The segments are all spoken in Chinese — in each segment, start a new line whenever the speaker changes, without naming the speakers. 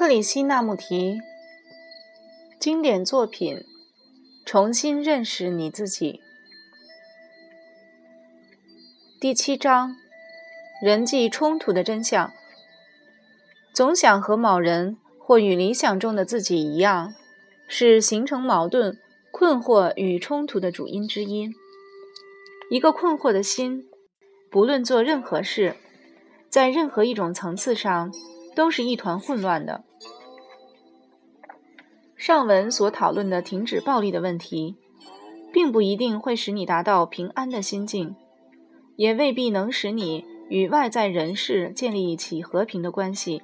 克里希那穆提经典作品《重新认识你自己》第七章：人际冲突的真相。总想和某人或与理想中的自己一样，是形成矛盾、困惑与冲突的主因之一。一个困惑的心，不论做任何事，在任何一种层次上，都是一团混乱的。上文所讨论的停止暴力的问题，并不一定会使你达到平安的心境，也未必能使你与外在人事建立起和平的关系。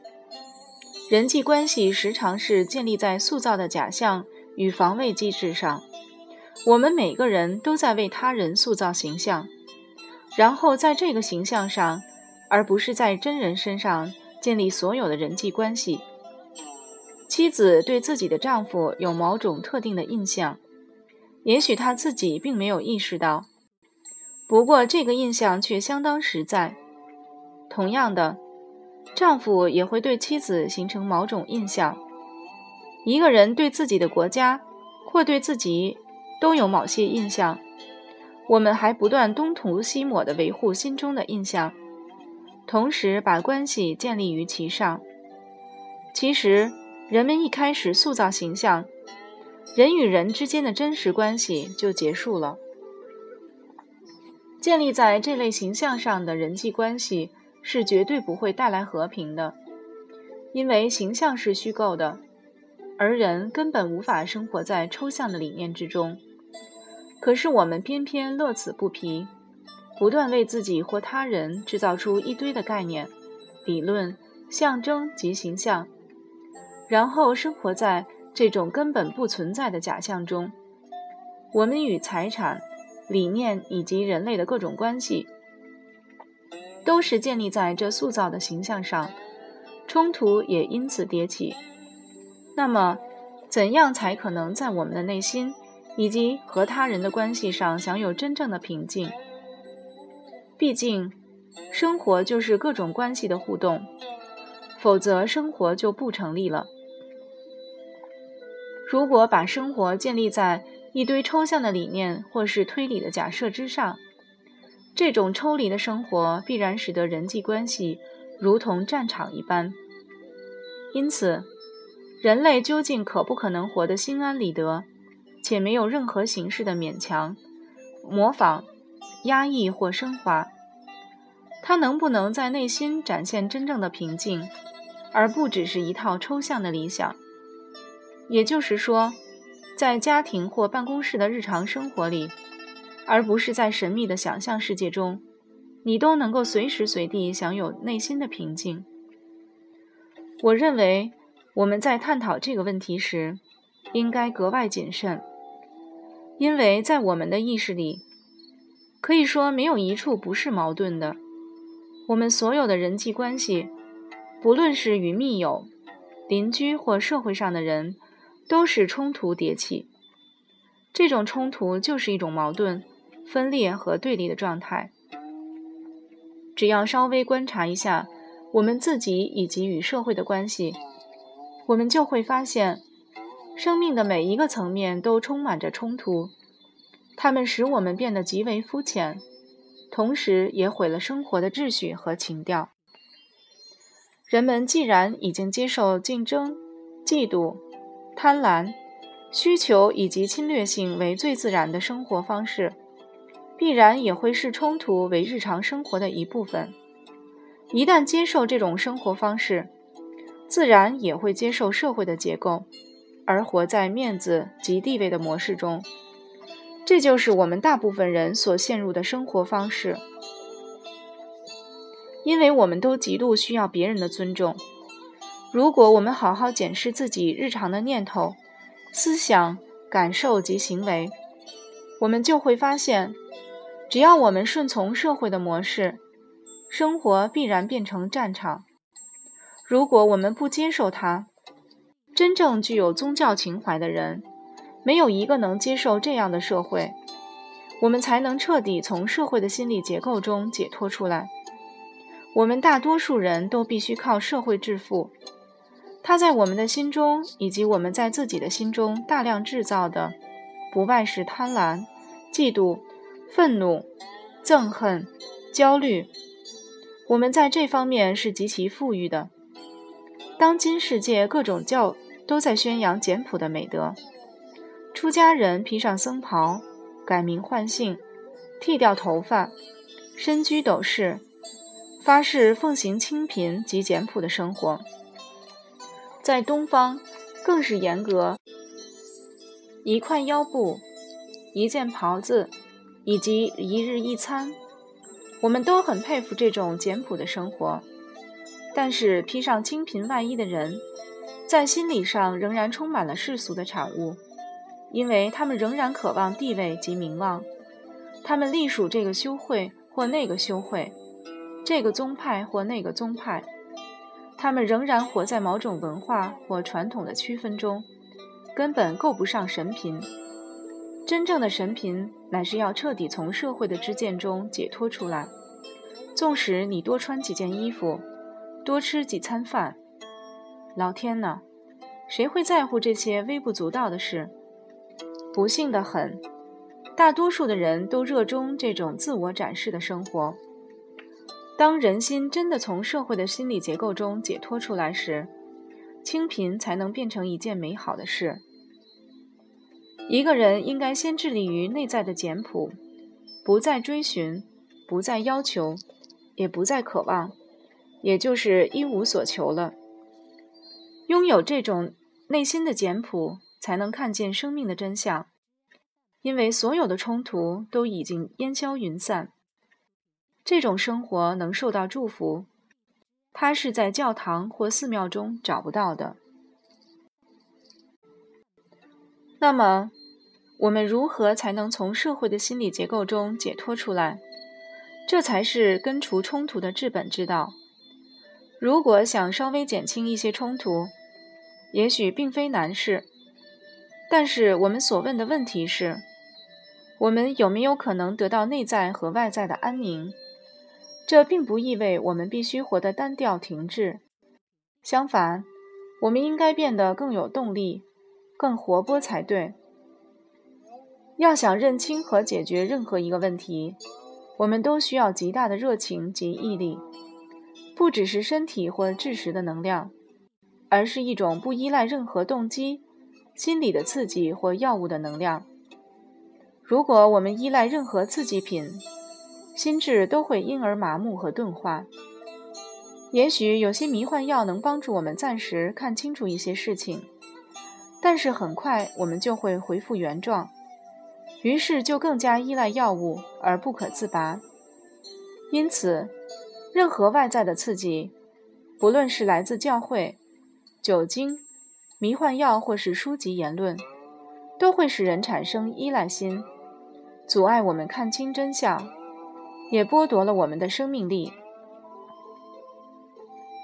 人际关系时常是建立在塑造的假象与防卫机制上。我们每个人都在为他人塑造形象，然后在这个形象上，而不是在真人身上建立所有的人际关系。妻子对自己的丈夫有某种特定的印象，也许她自己并没有意识到，不过这个印象却相当实在。同样的，丈夫也会对妻子形成某种印象。一个人对自己的国家或对自己都有某些印象，我们还不断东涂西抹地维护心中的印象，同时把关系建立于其上。其实。人们一开始塑造形象，人与人之间的真实关系就结束了。建立在这类形象上的人际关系是绝对不会带来和平的，因为形象是虚构的，而人根本无法生活在抽象的理念之中。可是我们偏偏乐此不疲，不断为自己或他人制造出一堆的概念、理论、象征及形象。然后生活在这种根本不存在的假象中。我们与财产、理念以及人类的各种关系，都是建立在这塑造的形象上，冲突也因此迭起。那么，怎样才可能在我们的内心以及和他人的关系上享有真正的平静？毕竟，生活就是各种关系的互动，否则生活就不成立了。如果把生活建立在一堆抽象的理念或是推理的假设之上，这种抽离的生活必然使得人际关系如同战场一般。因此，人类究竟可不可能活得心安理得，且没有任何形式的勉强、模仿、压抑或升华？他能不能在内心展现真正的平静，而不只是一套抽象的理想？也就是说，在家庭或办公室的日常生活里，而不是在神秘的想象世界中，你都能够随时随地享有内心的平静。我认为我们在探讨这个问题时，应该格外谨慎，因为在我们的意识里，可以说没有一处不是矛盾的。我们所有的人际关系，不论是与密友、邻居或社会上的人，都是冲突迭起，这种冲突就是一种矛盾、分裂和对立的状态。只要稍微观察一下我们自己以及与社会的关系，我们就会发现，生命的每一个层面都充满着冲突，它们使我们变得极为肤浅，同时也毁了生活的秩序和情调。人们既然已经接受竞争、嫉妒，贪婪、需求以及侵略性为最自然的生活方式，必然也会视冲突为日常生活的一部分。一旦接受这种生活方式，自然也会接受社会的结构，而活在面子及地位的模式中。这就是我们大部分人所陷入的生活方式，因为我们都极度需要别人的尊重。如果我们好好检视自己日常的念头、思想、感受及行为，我们就会发现，只要我们顺从社会的模式，生活必然变成战场。如果我们不接受它，真正具有宗教情怀的人，没有一个能接受这样的社会，我们才能彻底从社会的心理结构中解脱出来。我们大多数人都必须靠社会致富。它在我们的心中，以及我们在自己的心中大量制造的，不外是贪婪、嫉妒、愤怒、憎恨、焦虑。我们在这方面是极其富裕的。当今世界各种教都在宣扬简朴的美德，出家人披上僧袍，改名换姓，剃掉头发，身居斗室，发誓奉行清贫及简朴的生活。在东方，更是严格，一块腰布，一件袍子，以及一日一餐，我们都很佩服这种简朴的生活。但是披上清贫外衣的人，在心理上仍然充满了世俗的产物，因为他们仍然渴望地位及名望，他们隶属这个修会或那个修会，这个宗派或那个宗派。他们仍然活在某种文化或传统的区分中，根本够不上神贫。真正的神贫乃是要彻底从社会的支见中解脱出来。纵使你多穿几件衣服，多吃几餐饭，老天呐，谁会在乎这些微不足道的事？不幸的很，大多数的人都热衷这种自我展示的生活。当人心真的从社会的心理结构中解脱出来时，清贫才能变成一件美好的事。一个人应该先致力于内在的简朴，不再追寻，不再要求，也不再渴望，也就是一无所求了。拥有这种内心的简朴，才能看见生命的真相，因为所有的冲突都已经烟消云散。这种生活能受到祝福，它是在教堂或寺庙中找不到的。那么，我们如何才能从社会的心理结构中解脱出来？这才是根除冲突的治本之道。如果想稍微减轻一些冲突，也许并非难事。但是，我们所问的问题是：我们有没有可能得到内在和外在的安宁？这并不意味我们必须活得单调停滞，相反，我们应该变得更有动力、更活泼才对。要想认清和解决任何一个问题，我们都需要极大的热情及毅力，不只是身体或智识的能量，而是一种不依赖任何动机、心理的刺激或药物的能量。如果我们依赖任何刺激品，心智都会因而麻木和钝化。也许有些迷幻药能帮助我们暂时看清楚一些事情，但是很快我们就会恢复原状，于是就更加依赖药物而不可自拔。因此，任何外在的刺激，不论是来自教会、酒精、迷幻药或是书籍言论，都会使人产生依赖心，阻碍我们看清真相。也剥夺了我们的生命力。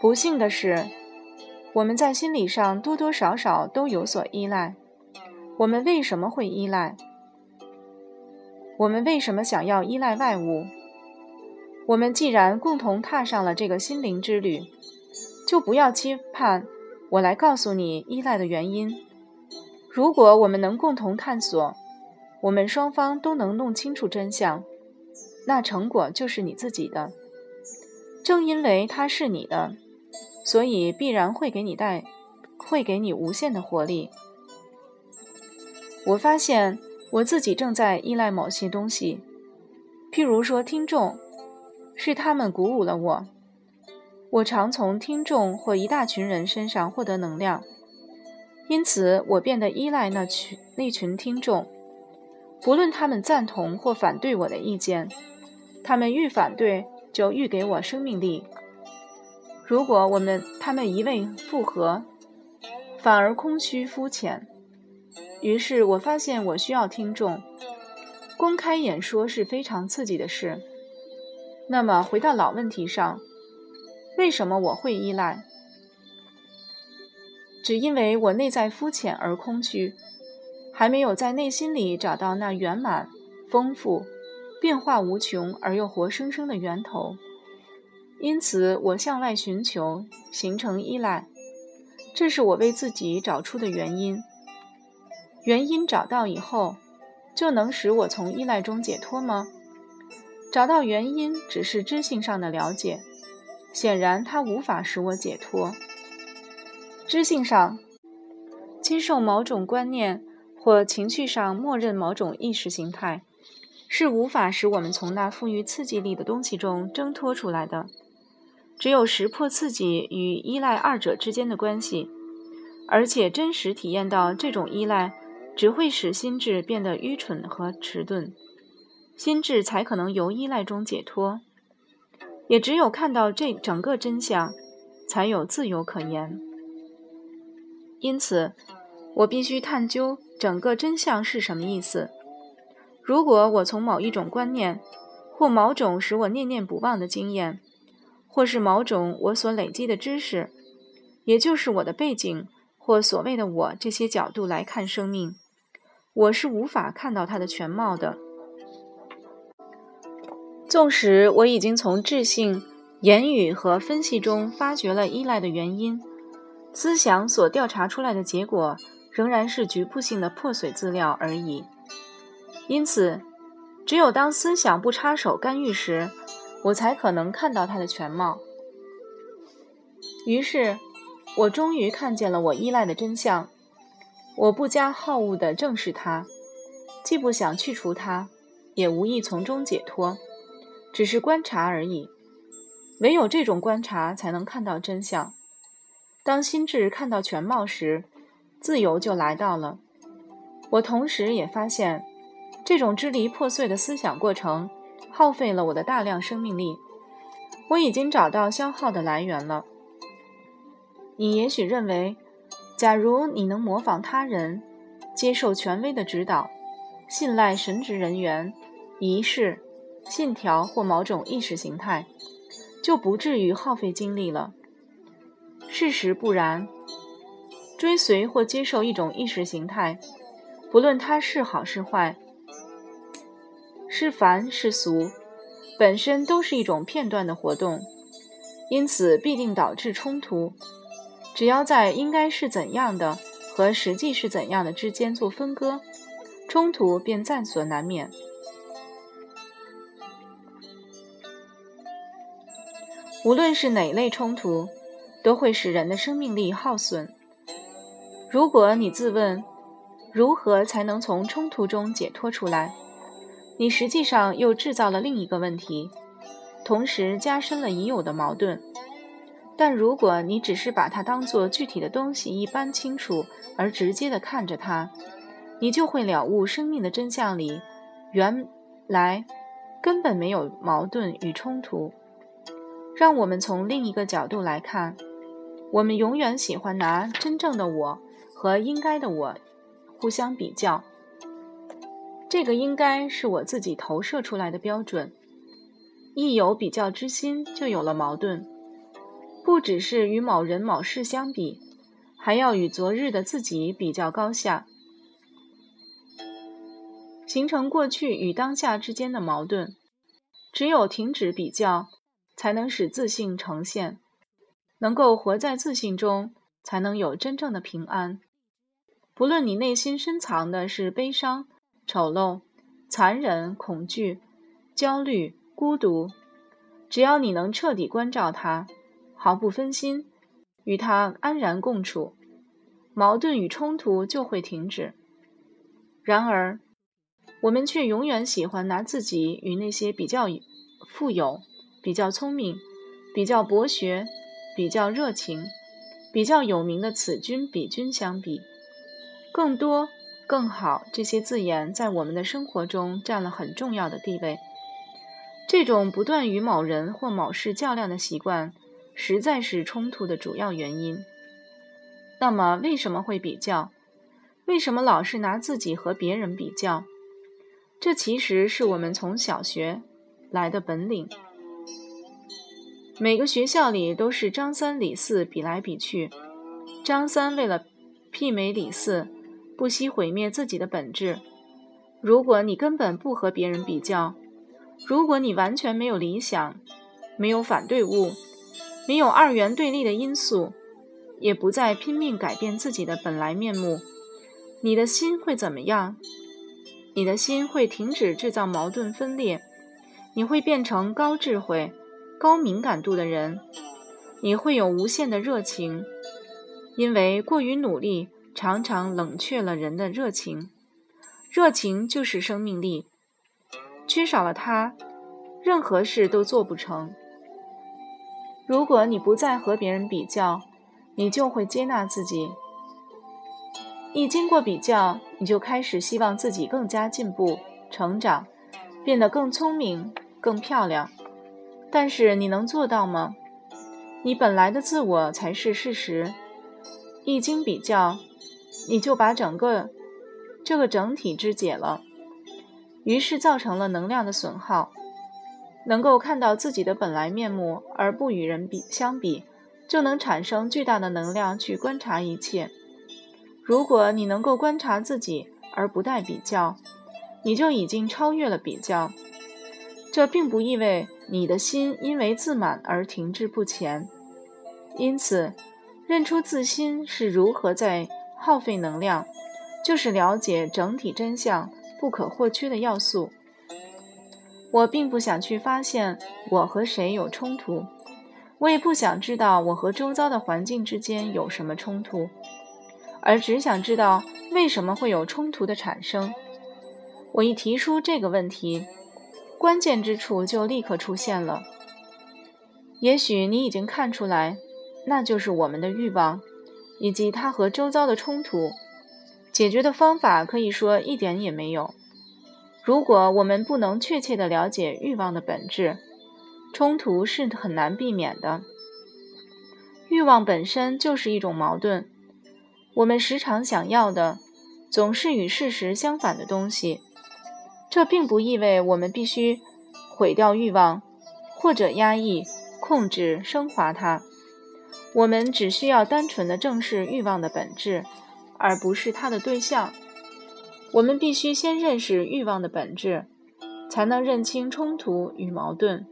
不幸的是，我们在心理上多多少少都有所依赖。我们为什么会依赖？我们为什么想要依赖外物？我们既然共同踏上了这个心灵之旅，就不要期盼我来告诉你依赖的原因。如果我们能共同探索，我们双方都能弄清楚真相。那成果就是你自己的，正因为它是你的，所以必然会给你带，会给你无限的活力。我发现我自己正在依赖某些东西，譬如说听众，是他们鼓舞了我。我常从听众或一大群人身上获得能量，因此我变得依赖那群那群听众，不论他们赞同或反对我的意见。他们愈反对，就愈给我生命力。如果我们他们一味附和，反而空虚肤浅。于是我发现我需要听众。公开演说是非常刺激的事。那么回到老问题上，为什么我会依赖？只因为我内在肤浅而空虚，还没有在内心里找到那圆满、丰富。变化无穷而又活生生的源头，因此我向外寻求，形成依赖。这是我为自己找出的原因。原因找到以后，就能使我从依赖中解脱吗？找到原因只是知性上的了解，显然它无法使我解脱。知性上接受某种观念或情绪上默认某种意识形态，是无法使我们从那富于刺激力的东西中挣脱出来的。只有识破刺激与依赖二者之间的关系，而且真实体验到这种依赖，只会使心智变得愚蠢和迟钝，心智才可能由依赖中解脱。也只有看到这整个真相，才有自由可言。因此，我必须探究整个真相是什么意思。如果我从某一种观念，或某种使我念念不忘的经验，或是某种我所累积的知识，也就是我的背景或所谓的我这些角度来看生命，我是无法看到它的全貌的。纵使我已经从智性、言语和分析中发掘了依赖的原因，思想所调查出来的结果仍然是局部性的破碎资料而已。因此，只有当思想不插手干预时，我才可能看到它的全貌。于是，我终于看见了我依赖的真相。我不加好恶地正视它，既不想去除它，也无意从中解脱，只是观察而已。唯有这种观察，才能看到真相。当心智看到全貌时，自由就来到了。我同时也发现，这种支离破碎的思想过程。耗费了我的大量生命力，我已经找到消耗的来源了。你也许认为，假如你能模仿他人，接受权威的指导，信赖神职人员、仪式、信条或某种意识形态，就不至于耗费精力了。事实不然，追随或接受一种意识形态，不论它是好是坏。是凡是俗，本身都是一种片段的活动，因此必定导致冲突。只要在应该是怎样的和实际是怎样的之间做分割，冲突便在所难免。无论是哪类冲突，都会使人的生命力耗损。如果你自问，如何才能从冲突中解脱出来？你实际上又制造了另一个问题，同时加深了已有的矛盾。但如果你只是把它当作具体的东西一般清楚而直接地看着它，你就会了悟生命的真相里原来根本没有矛盾与冲突。让我们从另一个角度来看，我们永远喜欢拿真正的我和应该的我互相比较。这个应该是我自己投射出来的标准，一有比较之心，就有了矛盾。不只是与某人某事相比，还要与昨日的自己比较高下，形成过去与当下之间的矛盾。只有停止比较，才能使自信呈现，能够活在自信中，才能有真正的平安。不论你内心深藏的是悲伤。丑陋、残忍、恐惧、焦虑、孤独，只要你能彻底关照它，毫不分心，与它安然共处，矛盾与冲突就会停止。然而，我们却永远喜欢拿自己与那些比较富有、比较聪明、比较博学、比较热情、比较有名的此君彼君相比，更多。更好，这些字眼在我们的生活中占了很重要的地位。这种不断与某人或某事较量的习惯，实在是冲突的主要原因。那么，为什么会比较？为什么老是拿自己和别人比较？这其实是我们从小学来的本领。每个学校里都是张三李四比来比去，张三为了媲美李四。不惜毁灭自己的本质。如果你根本不和别人比较，如果你完全没有理想，没有反对物，没有二元对立的因素，也不再拼命改变自己的本来面目，你的心会怎么样？你的心会停止制造矛盾分裂，你会变成高智慧、高敏感度的人，你会有无限的热情，因为过于努力常常冷却了人的热情。热情就是生命力，缺少了它，任何事都做不成。如果你不再和别人比较，你就会接纳自己。一经过比较，你就开始希望自己更加进步、成长，变得更聪明、更漂亮。但是你能做到吗？你本来的自我才是事实。一经比较，你就把整个这个整体肢解了，于是造成了能量的损耗。能够看到自己的本来面目，而不与人比相比。就能产生巨大的能量去观察一切。如果你能够观察自己而不带比较，你就已经超越了比较。这并不意味你的心因为自满而停滞不前。因此，认出自心是如何在耗费能量，就是了解整体真相不可或缺的要素。我并不想去发现我和谁有冲突。我也不想知道我和周遭的环境之间有什么冲突，而只想知道为什么会有冲突的产生。我一提出这个问题，关键之处就立刻出现了。也许你已经看出来，那就是我们的欲望，以及它和周遭的冲突。解决的方法可以说一点也没有。如果我们不能确切地了解欲望的本质，冲突是很难避免的。欲望本身就是一种矛盾。我们时常想要的，总是与事实相反的东西。这并不意味我们必须毁掉欲望，或者压抑、控制、升华它。我们只需要单纯的正视欲望的本质，而不是它的对象。我们必须先认识欲望的本质，才能认清冲突与矛盾。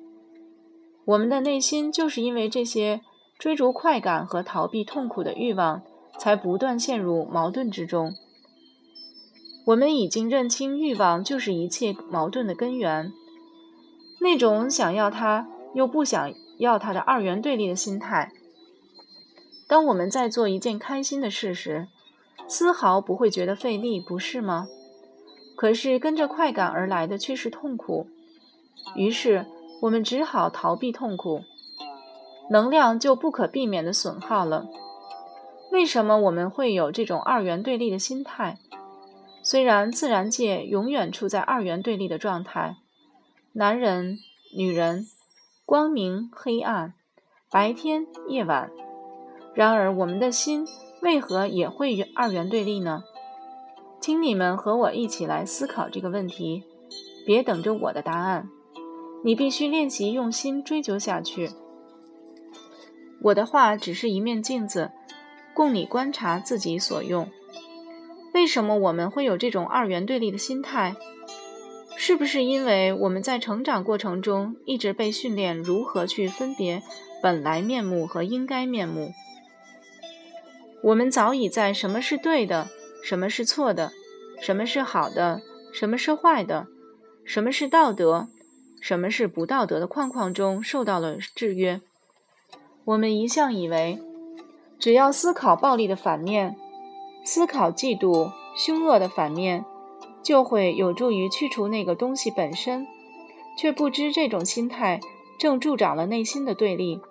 我们的内心就是因为这些追逐快感和逃避痛苦的欲望，才不断陷入矛盾之中。我们已经认清欲望就是一切矛盾的根源，那种想要它又不想要它的二元对立的心态。当我们在做一件开心的事时，丝毫不会觉得费力，不是吗？可是跟着快感而来的却是痛苦，于是。我们只好逃避痛苦，能量就不可避免的损耗了。为什么我们会有这种二元对立的心态？虽然自然界永远处在二元对立的状态，男人、女人，光明、黑暗，白天、夜晚，然而我们的心为何也会与二元对立呢？请你们和我一起来思考这个问题，别等着我的答案。你必须练习用心追究下去。我的话只是一面镜子，供你观察自己所用。为什么我们会有这种二元对立的心态？是不是因为我们在成长过程中一直被训练如何去分别本来面目和应该面目？我们早已在什么是对的，什么是错的，什么是好的，什么是坏的，什么是道德？什么是不道德的框框中受到了制约？我们一向以为，只要思考暴力的反面，思考嫉妒、凶恶的反面，就会有助于去除那个东西本身，却不知这种心态正助长了内心的对立。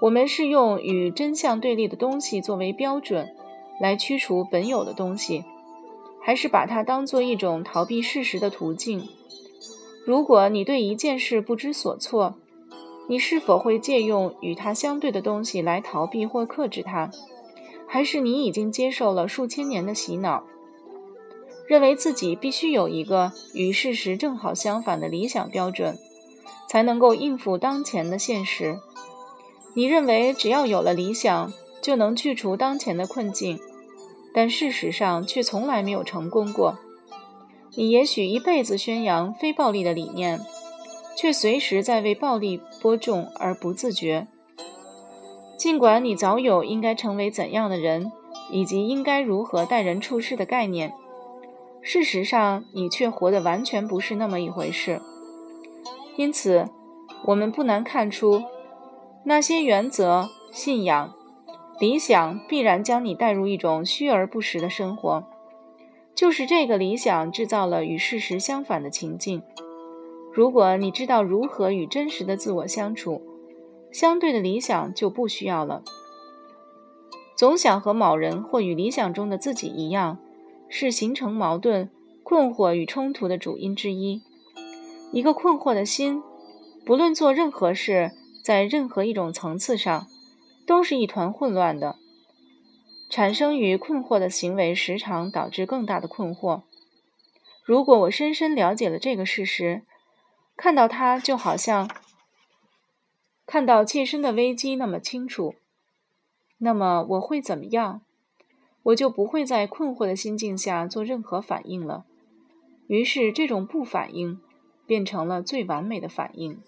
我们是用与真相对立的东西作为标准来驱除本有的东西，还是把它当做一种逃避事实的途径？如果你对一件事不知所措，你是否会借用与它相对的东西来逃避或克制它？还是你已经接受了数千年的洗脑，认为自己必须有一个与事实正好相反的理想标准，才能够应付当前的现实？你认为只要有了理想，就能去除当前的困境，但事实上却从来没有成功过。你也许一辈子宣扬非暴力的理念，却随时在为暴力播种而不自觉。尽管你早有应该成为怎样的人，以及应该如何待人处事的概念，事实上你却活得完全不是那么一回事。因此，我们不难看出，那些原则、信仰、理想必然将你带入一种虚而不实的生活。就是这个理想制造了与事实相反的情境。如果你知道如何与真实的自我相处，相对的理想就不需要了。总想和某人或与理想中的自己一样，是形成矛盾、困惑与冲突的主因之一。一个困惑的心，不论做任何事，在任何一种层次上，都是一团混乱的。产生于困惑的行为，时常导致更大的困惑。如果我深深了解了这个事实，看到它就好像。看到切身的危机那么清楚，那么我会怎么样？我就不会在困惑的心境下做任何反应了。于是，这种不反应变成了最完美的反应。